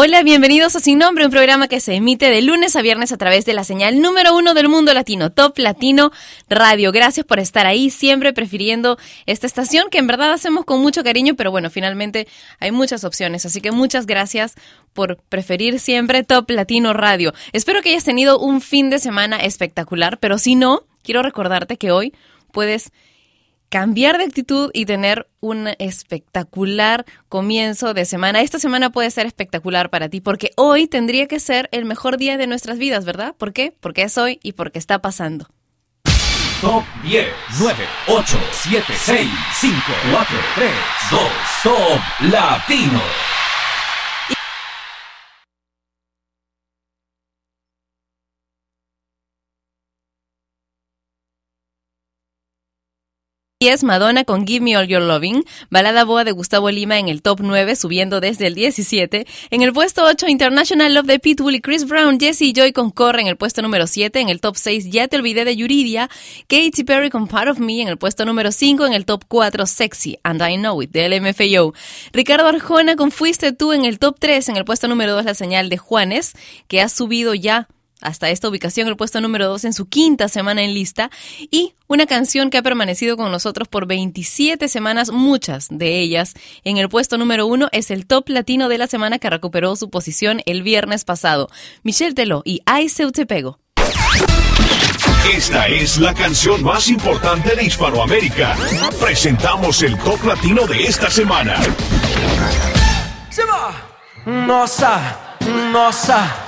Hola, bienvenidos a Sin Nombre, un programa que se emite de lunes a viernes a través de la señal número uno del mundo latino, Top Latino Radio. Gracias por estar ahí, siempre prefiriendo esta estación que en verdad hacemos con mucho cariño, pero bueno, finalmente hay muchas opciones, así que muchas gracias por preferir siempre Top Latino Radio. Espero que hayas tenido un fin de semana espectacular, pero si no, quiero recordarte que hoy puedes cambiar de actitud y tener un espectacular comienzo de semana. Esta semana puede ser espectacular para ti porque hoy tendría que ser el mejor día de nuestras vidas, ¿verdad? ¿Por qué? Porque es hoy y porque está pasando. Top 10, 9, 8, 7, 6, 5, 4, 3, 2, Top Latino. Y es Madonna con Give Me All Your Loving, balada boa de Gustavo Lima en el top 9, subiendo desde el 17. En el puesto 8, International Love de Pitbull y Chris Brown, Jesse y Joy con Corre en el puesto número 7. En el top 6, Ya te olvidé de Yuridia, Katy Perry con Part of Me en el puesto número 5. En el top 4, Sexy and I Know It de LMFAO. Ricardo Arjona con Fuiste tú en el top 3. En el puesto número 2, La Señal de Juanes, que ha subido ya hasta esta ubicación, el puesto número 2 en su quinta semana en lista, y una canción que ha permanecido con nosotros por 27 semanas, muchas de ellas. En el puesto número 1 es el top latino de la semana que recuperó su posición el viernes pasado. Michelle Teló y Ay Te Pego. Esta es la canción más importante de Hispanoamérica. Presentamos el top latino de esta semana. Se va. Nossa, nossa.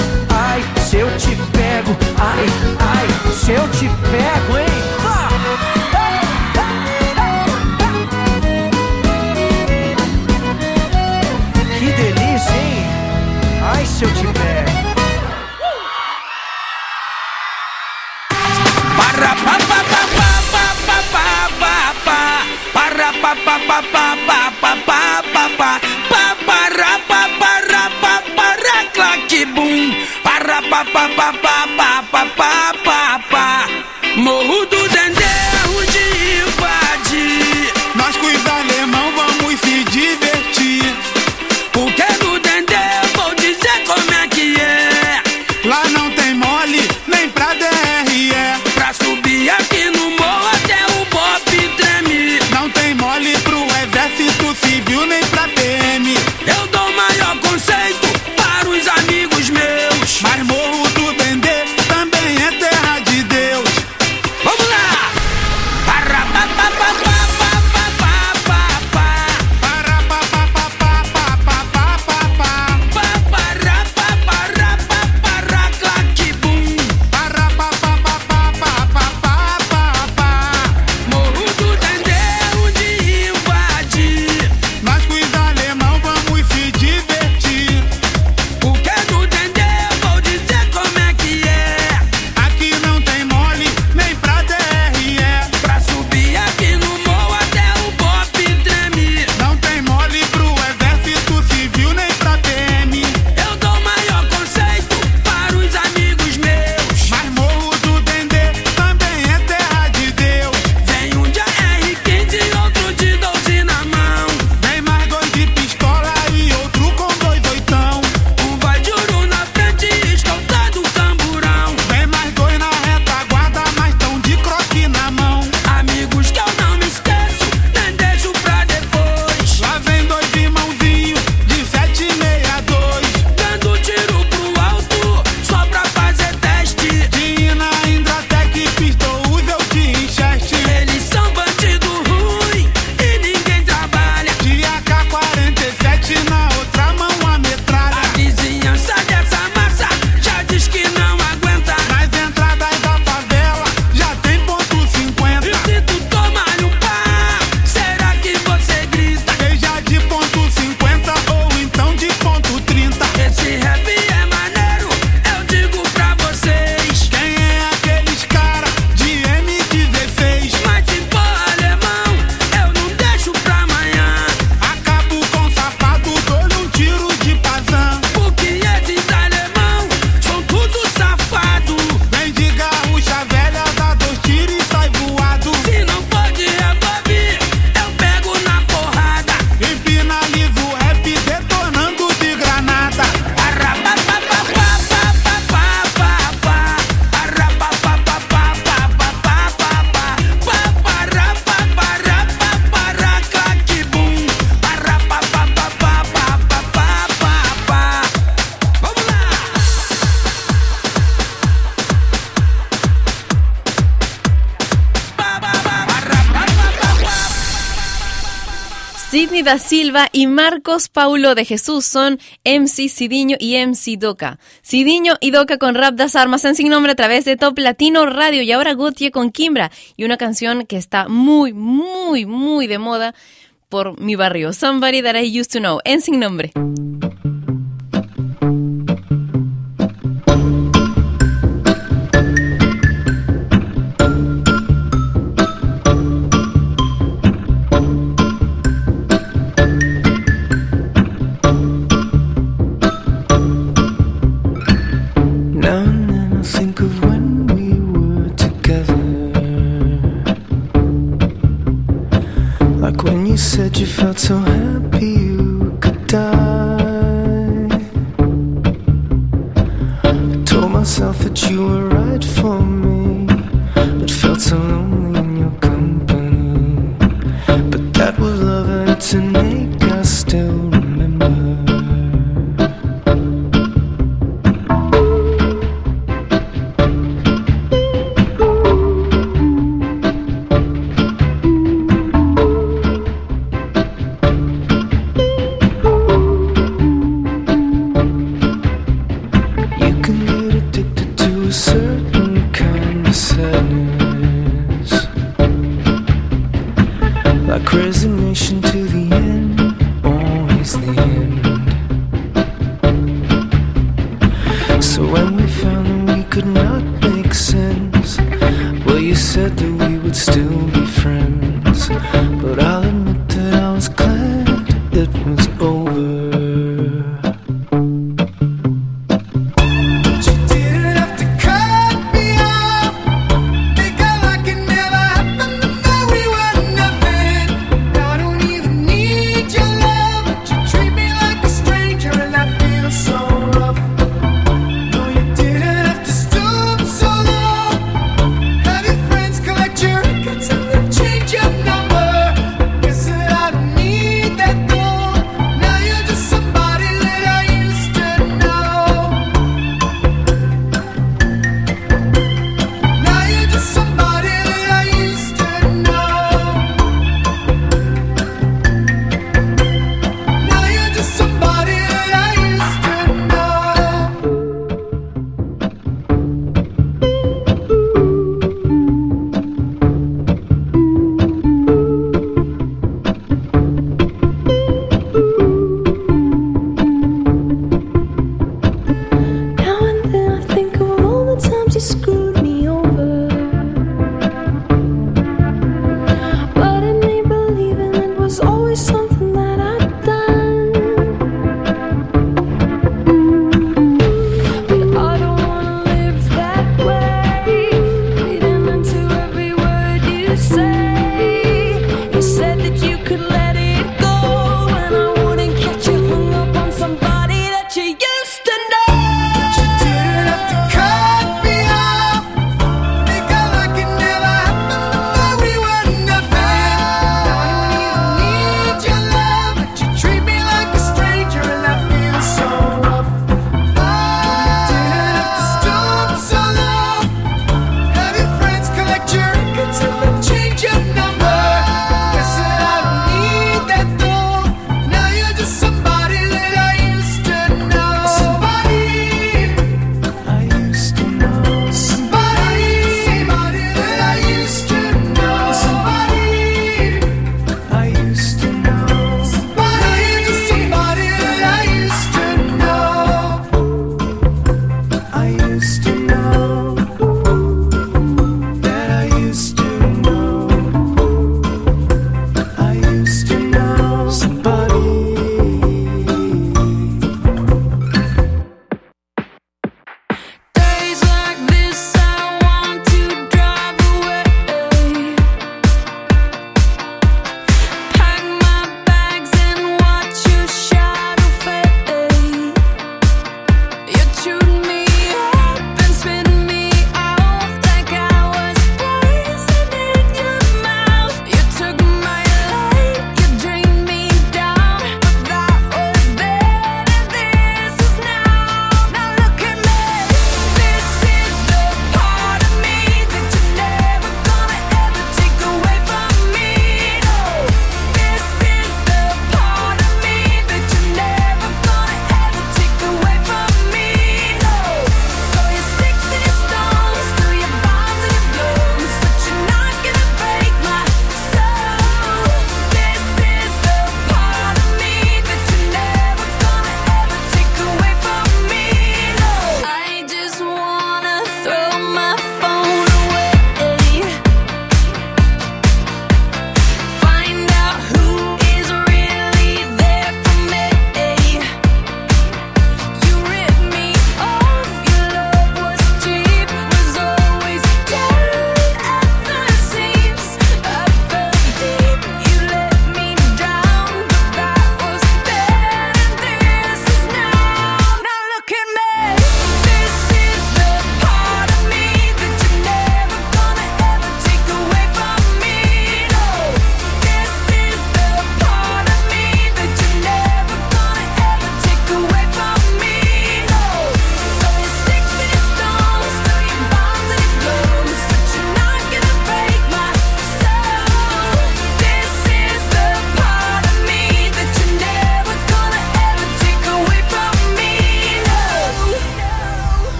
Se eu te pego, ai, ai, se eu te pego, hein? Que delícia, hein? Ai, se eu te pego. Para pa pa pa pa pa pa pa pa pa para pa pa pa pa pa pa pa pa pa pa pa pa pa pa. Morro do Silva y Marcos Paulo de Jesús son MC Sidiño y MC Doca. Sidiño y Doca con Rap das Armas en sin nombre a través de Top Latino Radio y ahora Gutiérrez con Kimbra y una canción que está muy, muy, muy de moda por mi barrio. Somebody that I used to know en sin nombre. myself that you were right for me, but felt so lonely in your company. But that was love and to make.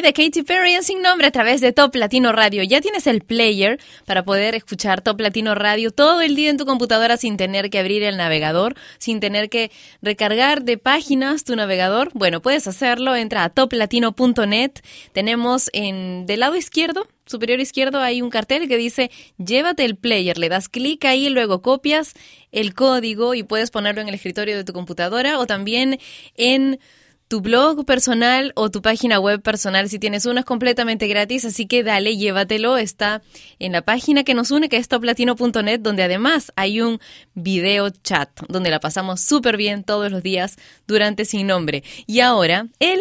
De Katy Perry en sin nombre a través de Top Latino Radio. Ya tienes el player para poder escuchar Top Latino Radio todo el día en tu computadora sin tener que abrir el navegador, sin tener que recargar de páginas tu navegador. Bueno, puedes hacerlo. Entra a toplatino.net. Tenemos en del lado izquierdo superior izquierdo hay un cartel que dice llévate el player, le das clic ahí, luego copias el código y puedes ponerlo en el escritorio de tu computadora o también en tu blog personal o tu página web personal. Si tienes uno es completamente gratis, así que dale, llévatelo. Está en la página que nos une, que es toplatino.net, donde además hay un video chat, donde la pasamos súper bien todos los días durante Sin Nombre. Y ahora, él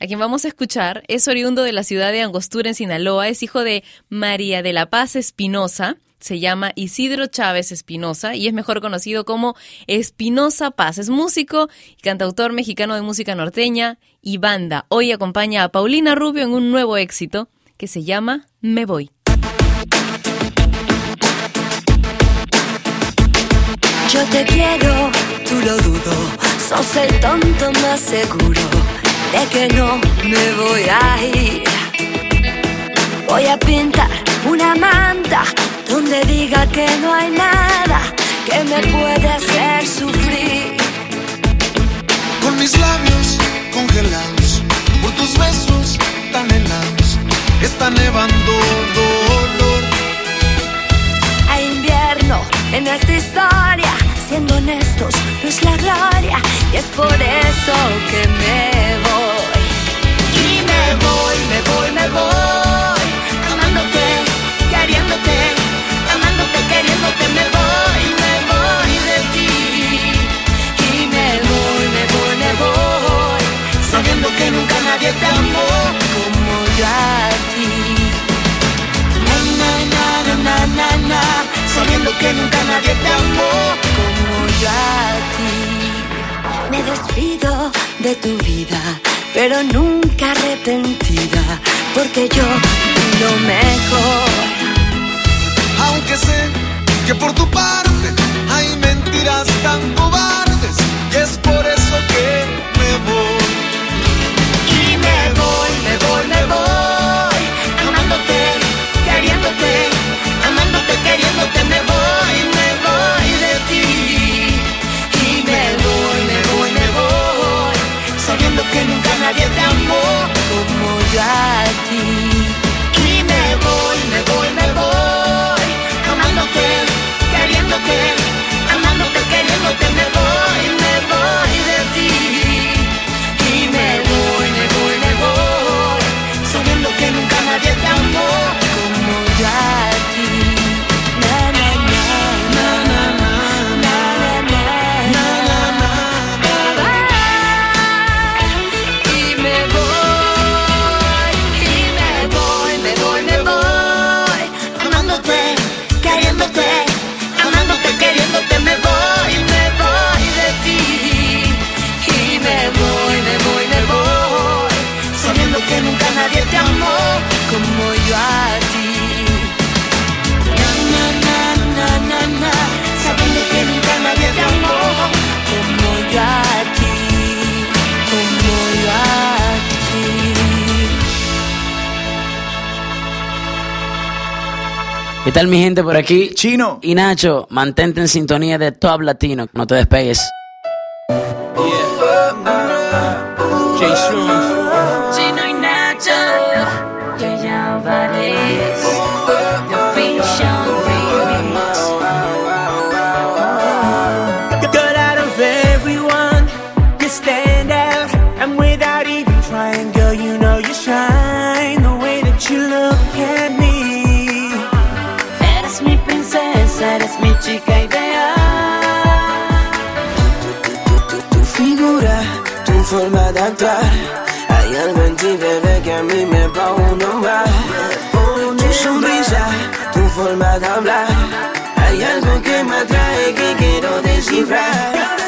a quien vamos a escuchar, es oriundo de la ciudad de Angostura, en Sinaloa, es hijo de María de la Paz Espinosa, se llama Isidro Chávez Espinosa y es mejor conocido como Espinosa Paz. Es músico y cantautor mexicano de música norteña y banda. Hoy acompaña a Paulina Rubio en un nuevo éxito que se llama Me Voy. Yo te quiero, tú lo dudo, sos el tonto más seguro de que no me voy a ir. Voy a pintar una manta donde diga que no hay nada que me puede hacer sufrir. Con mis labios congelados, por tus besos tan helados, está nevando dolor. Hay invierno en esta historia, siendo honestos, no es la gloria, y es por eso que me voy. Y me voy, me voy, me voy, amándote, queriéndote, me voy, me voy de ti. Y me voy, me voy, me voy, sabiendo que nunca nadie te amó como yo a ti, na na na na na na, sabiendo que nunca nadie te amó como yo a ti. Me despido de tu vida, pero nunca arrepentida, porque yo di lo mejor, aunque se que por tu parte hay mentiras tan cobardes, y es por eso que me voy. ¿Qué tal mi gente por aquí? Chino. Y Nacho, mantente en sintonía de Top Latino, no te despegues. A mí me va uno más. Tu sonrisa, tu forma de hablar. Hay algo que me atrae que quiero descifrar.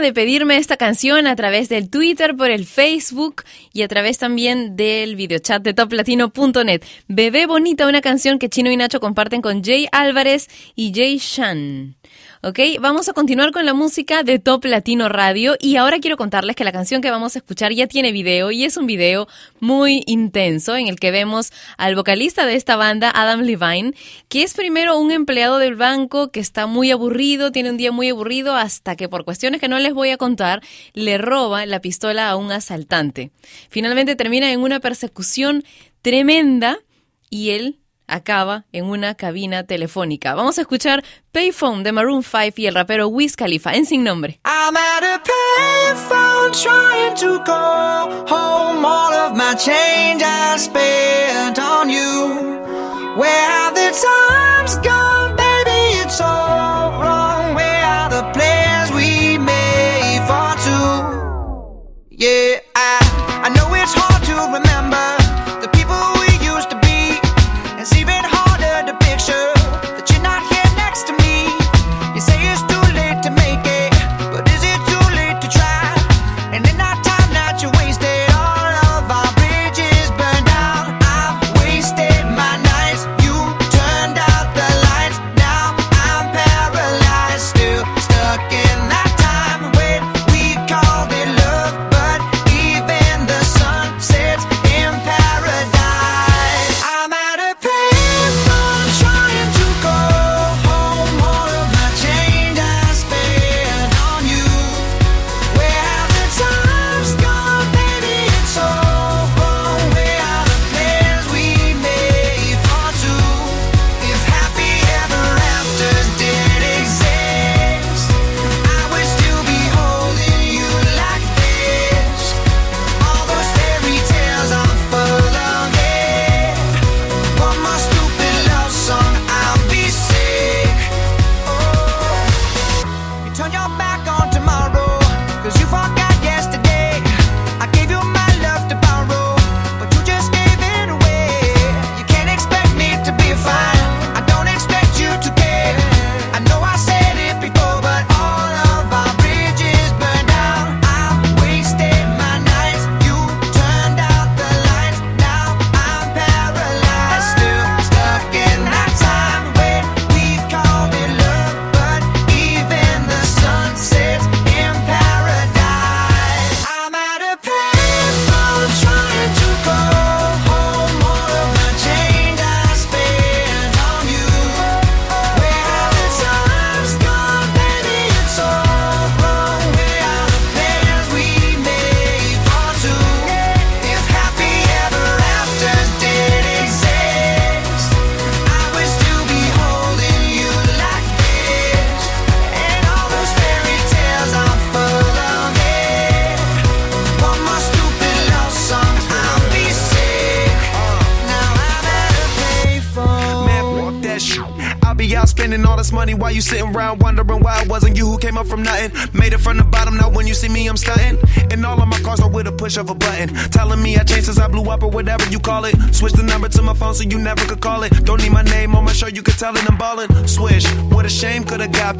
De pedirme esta canción a través del Twitter, por el Facebook y a través también del videochat de toplatino.net. Bebé Bonita, una canción que Chino y Nacho comparten con Jay Álvarez y Jay Shan. Ok, vamos a continuar con la música de Top Latino Radio y ahora quiero contarles que la canción que vamos a escuchar ya tiene video y es un video muy intenso en el que vemos al vocalista de esta banda, Adam Levine, que es primero un empleado del banco que está muy aburrido, tiene un día muy aburrido hasta que por cuestiones que no les voy a contar, le roba la pistola a un asaltante. Finalmente termina en una persecución tremenda y él acaba en una cabina telefónica. Vamos a escuchar Payphone de Maroon 5 y el rapero Wiz Khalifa en sin nombre. I'm at a payphone trying to go home. All of my change on you. Where have the times gone, baby? It's all wrong. Yeah, I, I know it's hard to remember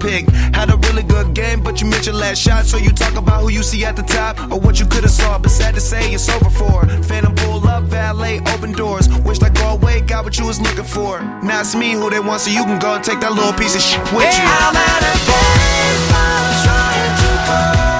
picked. Had a really good game, but you missed your last shot. So you talk about who you see at the top or what you could've saw. But sad to say, it's over for. Phantom pull up, valet, open doors. Wished I go away, got what you was looking for. Now it's me who they want, so you can go and take that little piece of shit with you. I'm at a payphone trying to go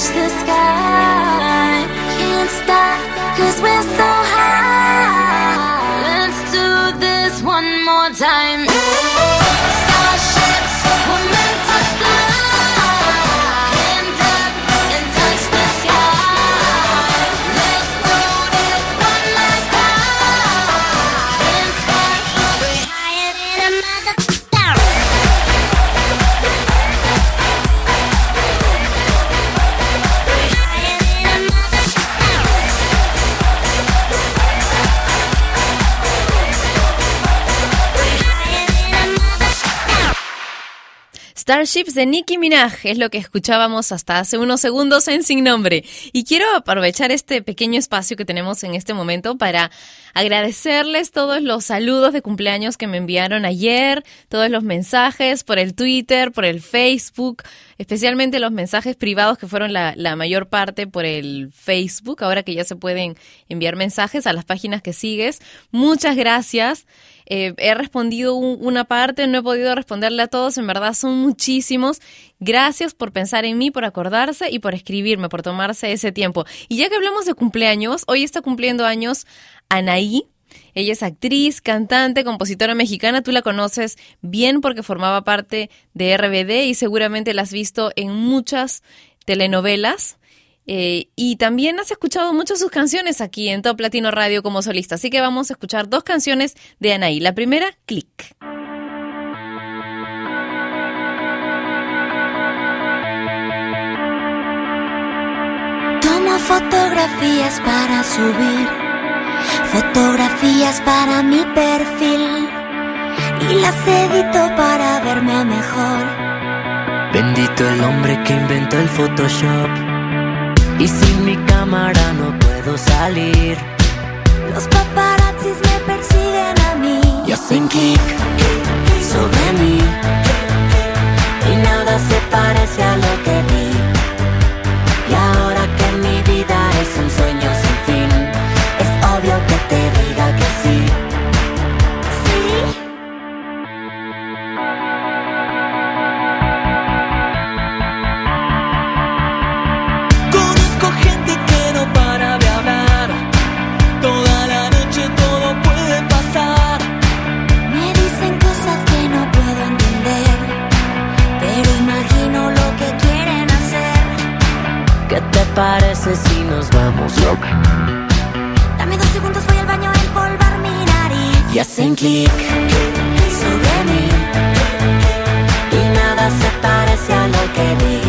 Touch the sky. Can't stop, cause we're Starships de Nicki Minaj es lo que escuchábamos hasta hace unos segundos en Sin Nombre. Y quiero aprovechar este pequeño espacio que tenemos en este momento para agradecerles todos los saludos de cumpleaños que me enviaron ayer, todos los mensajes por el Twitter, por el Facebook, especialmente los mensajes privados que fueron la, la mayor parte por el Facebook, ahora que ya se pueden enviar mensajes a las páginas que sigues. Muchas gracias. Eh, he respondido un- una parte, no he podido responderle a todos, en verdad son muchísimos. Gracias por pensar en mí, por acordarse y por escribirme, por tomarse ese tiempo. Y ya que hablamos de cumpleaños, hoy está cumpliendo años Anaí. Ella es actriz, cantante, compositora mexicana. Tú la conoces bien porque formaba parte de RBD y seguramente la has visto en muchas telenovelas. Eh, y también has escuchado muchas sus canciones aquí en Top Latino Radio como solista. Así que vamos a escuchar dos canciones de Anaí. La primera, Click. Tomo fotografías para subir, fotografías para mi perfil y las edito para verme mejor. Bendito el hombre que inventó el Photoshop. Y sin mi cámara no puedo salir. Los paparazzis me persiguen a mí. Y hacen clic sobre mí. Y nada se parece a lo que vi. parece si nos vamos? Look. Dame dos segundos, voy al baño a empolvar mi nariz. Y hacen clic sobre mí. Y nada se parece a lo que vi.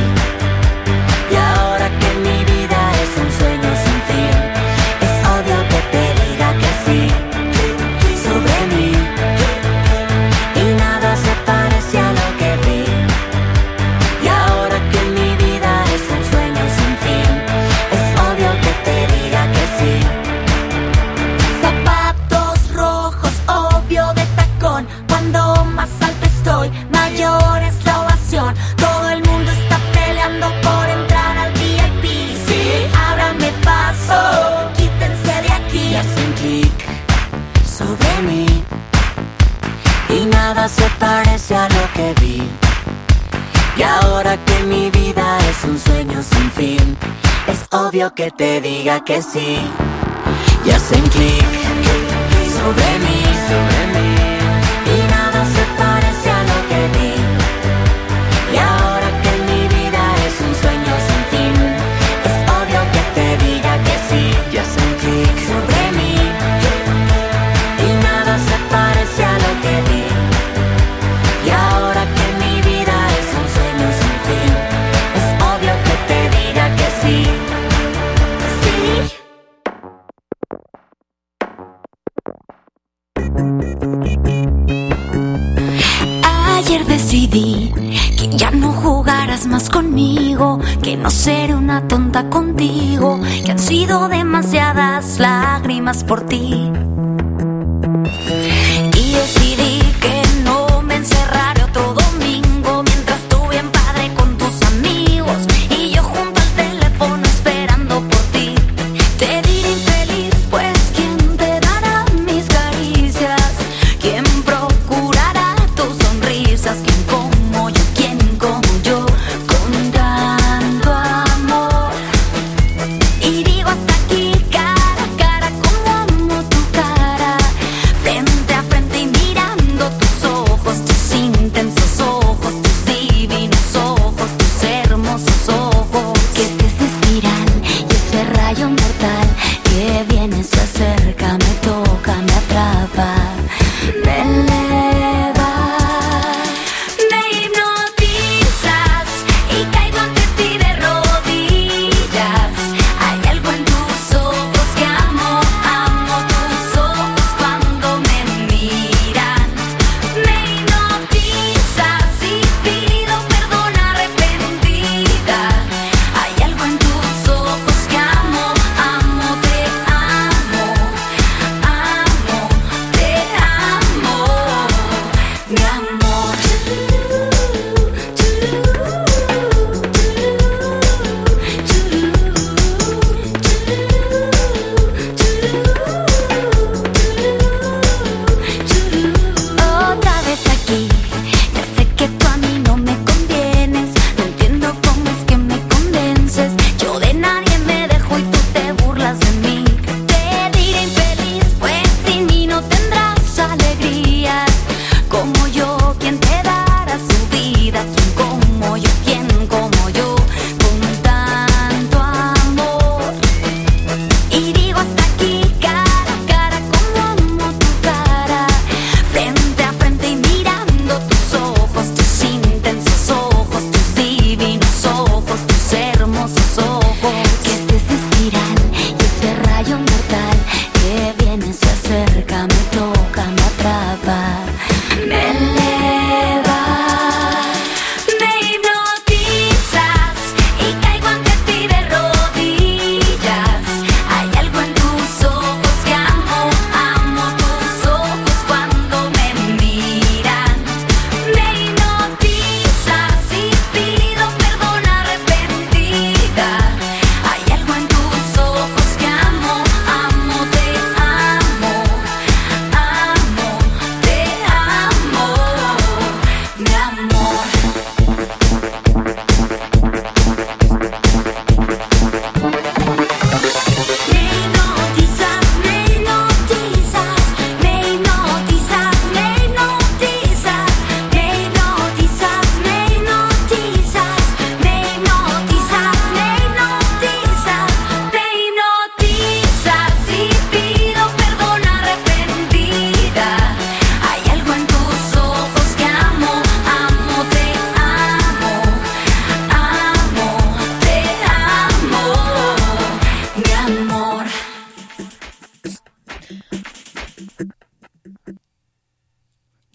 nada se parece a lo que vi. Y ahora que mi vida es un sueño sin fin, es obvio que te diga que sí. Y hacen clic sobre mí. Sobre mí. más conmigo, que no ser una tonta contigo, que han sido demasiadas lágrimas por ti.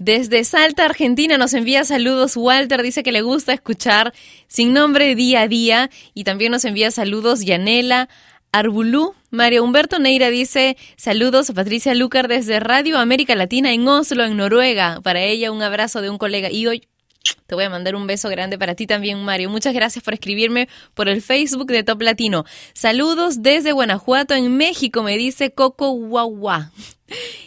Desde Salta, Argentina, nos envía saludos. Walter dice que le gusta escuchar sin nombre día a día. Y también nos envía saludos Yanela Arbulú. Mario Humberto Neira dice saludos a Patricia Lucar desde Radio América Latina en Oslo, en Noruega. Para ella un abrazo de un colega. Y hoy te voy a mandar un beso grande para ti también, Mario. Muchas gracias por escribirme por el Facebook de Top Latino. Saludos desde Guanajuato, en México, me dice Coco Guagua.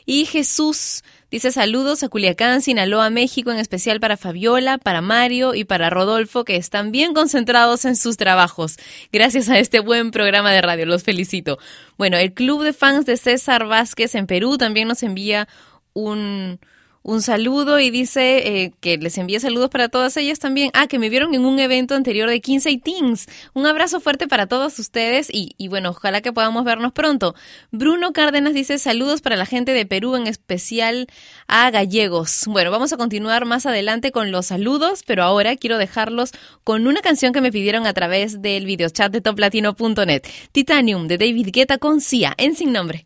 Y Jesús dice saludos a Culiacán, Sinaloa, México, en especial para Fabiola, para Mario y para Rodolfo, que están bien concentrados en sus trabajos. Gracias a este buen programa de radio, los felicito. Bueno, el club de fans de César Vázquez en Perú también nos envía un un saludo y dice eh, que les envía saludos para todas ellas también. Ah, que me vieron en un evento anterior de 15 y Teens. Un abrazo fuerte para todos ustedes y, bueno, ojalá que podamos vernos pronto. Bruno Cárdenas dice saludos para la gente de Perú, en especial a gallegos. Bueno, vamos a continuar más adelante con los saludos, pero ahora quiero dejarlos con una canción que me pidieron a través del videochat de toplatino.net. Titanium de David Guetta con Sia en sin nombre.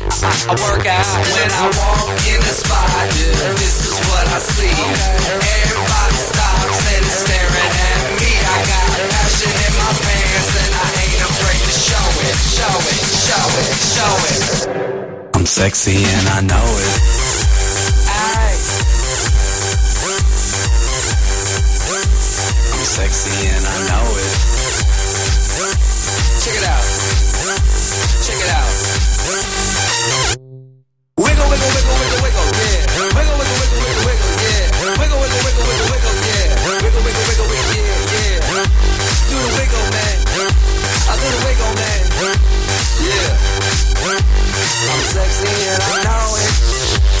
I, work out when I walk in the spot. This is what I see. Everybody stops and is staring at me. I got passion in my pants and I ain't afraid to show it, show it, show it, show it. I'm sexy and I know it. Ay. I'm sexy and I know it. Check it out. Check it out. Wiggle, wiggle, wiggle, wiggle, wiggle, yeah. Wiggle, wiggle, wiggle, wiggle, wiggle, yeah. Wiggle, wiggle, wiggle, wiggle, wiggle, yeah. Wiggle, wiggle, wiggle, wiggle, yeah, yeah. Do the wiggle, man. I do the wiggle, man. Yeah. I'm sexy and I know it.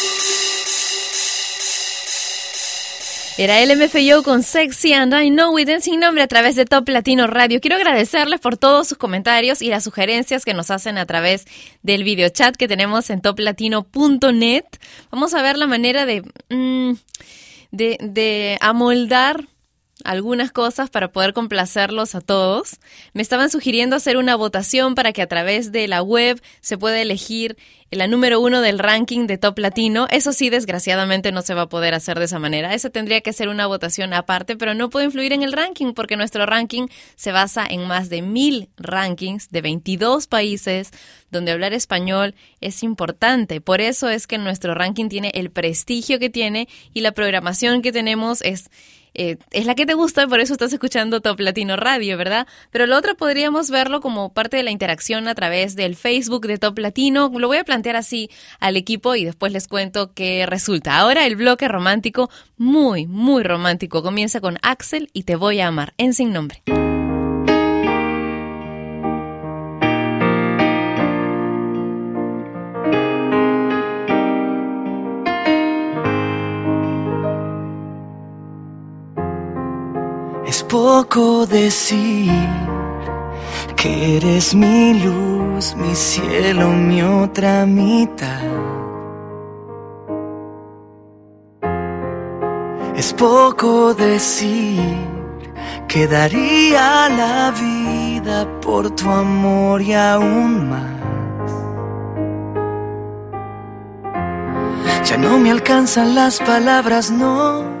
Era LMFAO con Sexy and I Know It en sin nombre a través de Top Latino Radio. Quiero agradecerles por todos sus comentarios y las sugerencias que nos hacen a través del video chat que tenemos en toplatino.net. Vamos a ver la manera de, mm, de amoldar algunas cosas para poder complacerlos a todos. Me estaban sugiriendo hacer una votación para que a través de la web se pueda elegir la número uno del ranking de Top Latino. Eso sí, desgraciadamente no se va a poder hacer de esa manera. Eso tendría que ser una votación aparte, pero no puede influir en el ranking porque nuestro ranking se basa en más de mil rankings de 22 países donde hablar español es importante. Por eso es que nuestro ranking tiene el prestigio que tiene y la programación que tenemos es eh, es la que te gusta, por eso estás escuchando Top Latino Radio, ¿verdad? Pero lo otro podríamos verlo como parte de la interacción a través del Facebook de Top Latino. Lo voy a plantear así al equipo y después les cuento qué resulta. Ahora el bloque romántico, muy, muy romántico, comienza con Axel y Te voy a amar, en sin nombre. Poco decir que eres mi luz, mi cielo, mi otra mitad. Es poco decir que daría la vida por tu amor y aún más. Ya no me alcanzan las palabras, no,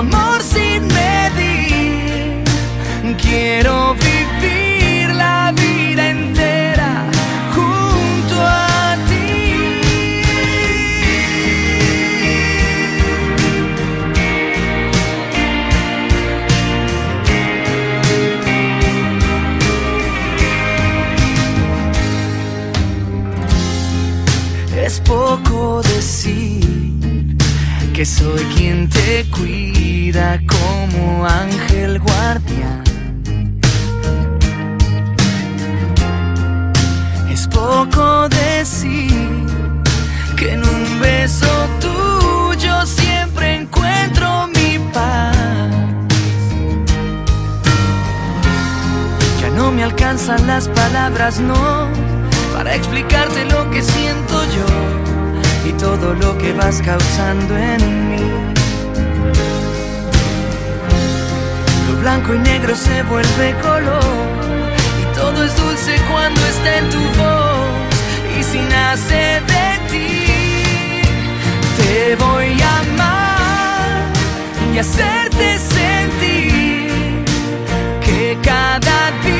amor sin medir. Quiero vivir la vida entera junto a ti. Es poco decir que soy quien te cuida como ángel guardián. Es poco decir que en un beso tuyo siempre encuentro mi paz. Ya no me alcanzan las palabras, no, para explicarte lo que siento yo y todo lo que vas causando en mí. Blanco y negro se vuelve color y todo es dulce cuando está en tu voz y si nace de ti. Te voy a amar y hacerte sentir que cada día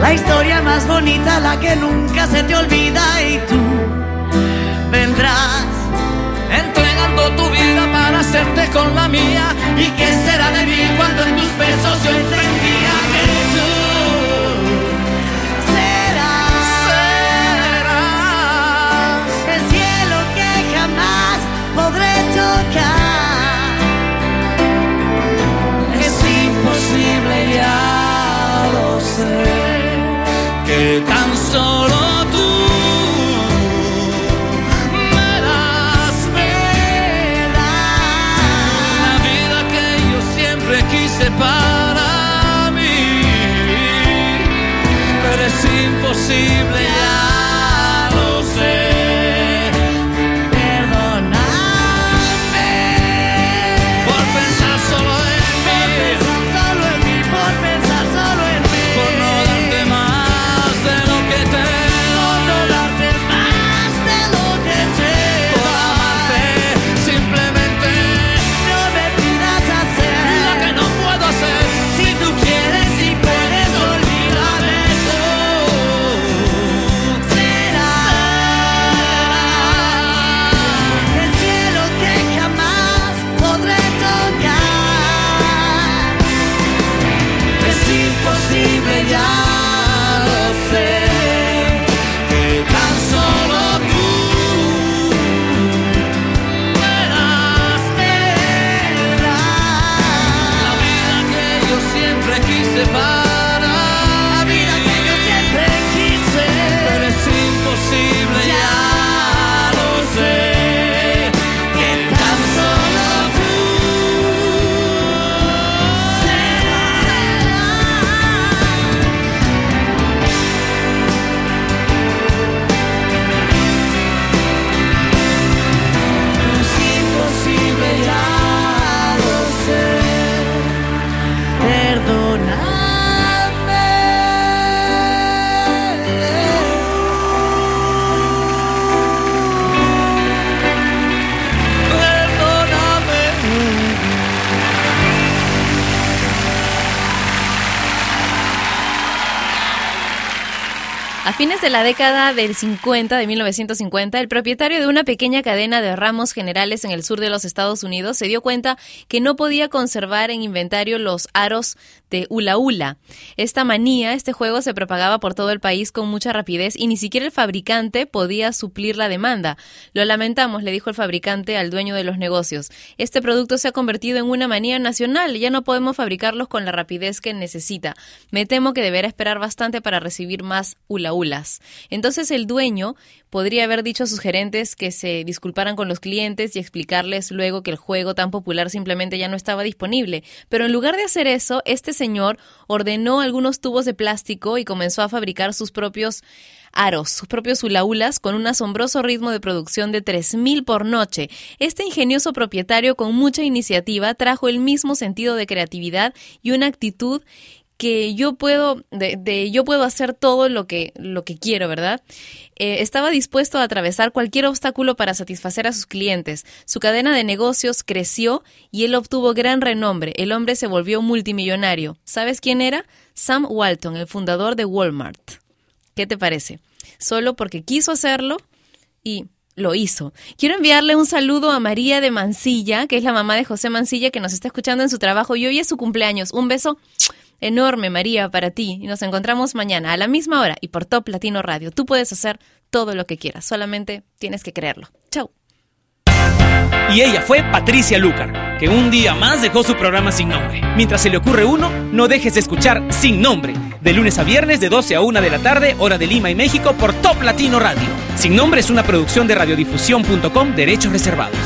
La historia más bonita, la que nunca se te olvida y tú vendrás entregando tu vida para hacerte con la mía. ¿Y qué será de mí cuando en tus besos yo entendía tan solo de la década del 50, de 1950, el propietario de una pequeña cadena de ramos generales en el sur de los Estados Unidos se dio cuenta que no podía conservar en inventario los aros de Ula Ula. Esta manía, este juego se propagaba por todo el país con mucha rapidez y ni siquiera el fabricante podía suplir la demanda. Lo lamentamos, le dijo el fabricante al dueño de los negocios. Este producto se ha convertido en una manía nacional, ya no podemos fabricarlos con la rapidez que necesita. Me temo que deberá esperar bastante para recibir más Ula Entonces el dueño podría haber dicho a sus gerentes que se disculparan con los clientes y explicarles luego que el juego tan popular simplemente ya no estaba disponible. Pero en lugar de hacer eso, este señor ordenó algunos tubos de plástico y comenzó a fabricar sus propios aros, sus propios ulaulas con un asombroso ritmo de producción de 3.000 por noche. Este ingenioso propietario con mucha iniciativa trajo el mismo sentido de creatividad y una actitud que yo puedo, de, de yo puedo hacer todo lo que, lo que quiero, ¿verdad? Eh, estaba dispuesto a atravesar cualquier obstáculo para satisfacer a sus clientes. Su cadena de negocios creció y él obtuvo gran renombre. El hombre se volvió multimillonario. ¿Sabes quién era? Sam Walton, el fundador de Walmart. ¿Qué te parece? Solo porque quiso hacerlo y lo hizo. Quiero enviarle un saludo a María de Mancilla, que es la mamá de José Mancilla, que nos está escuchando en su trabajo y hoy es su cumpleaños. Un beso enorme, María, para ti. Y nos encontramos mañana a la misma hora y por Top Latino Radio. Tú puedes hacer todo lo que quieras, solamente tienes que creerlo. Chau. Y ella fue Patricia Lucar, que un día más dejó su programa sin nombre. Mientras se le ocurre uno, no dejes de escuchar Sin Nombre, de lunes a viernes de 12 a 1 de la tarde, hora de Lima y México, por Top Latino Radio. Sin Nombre es una producción de radiodifusión.com, derechos reservados.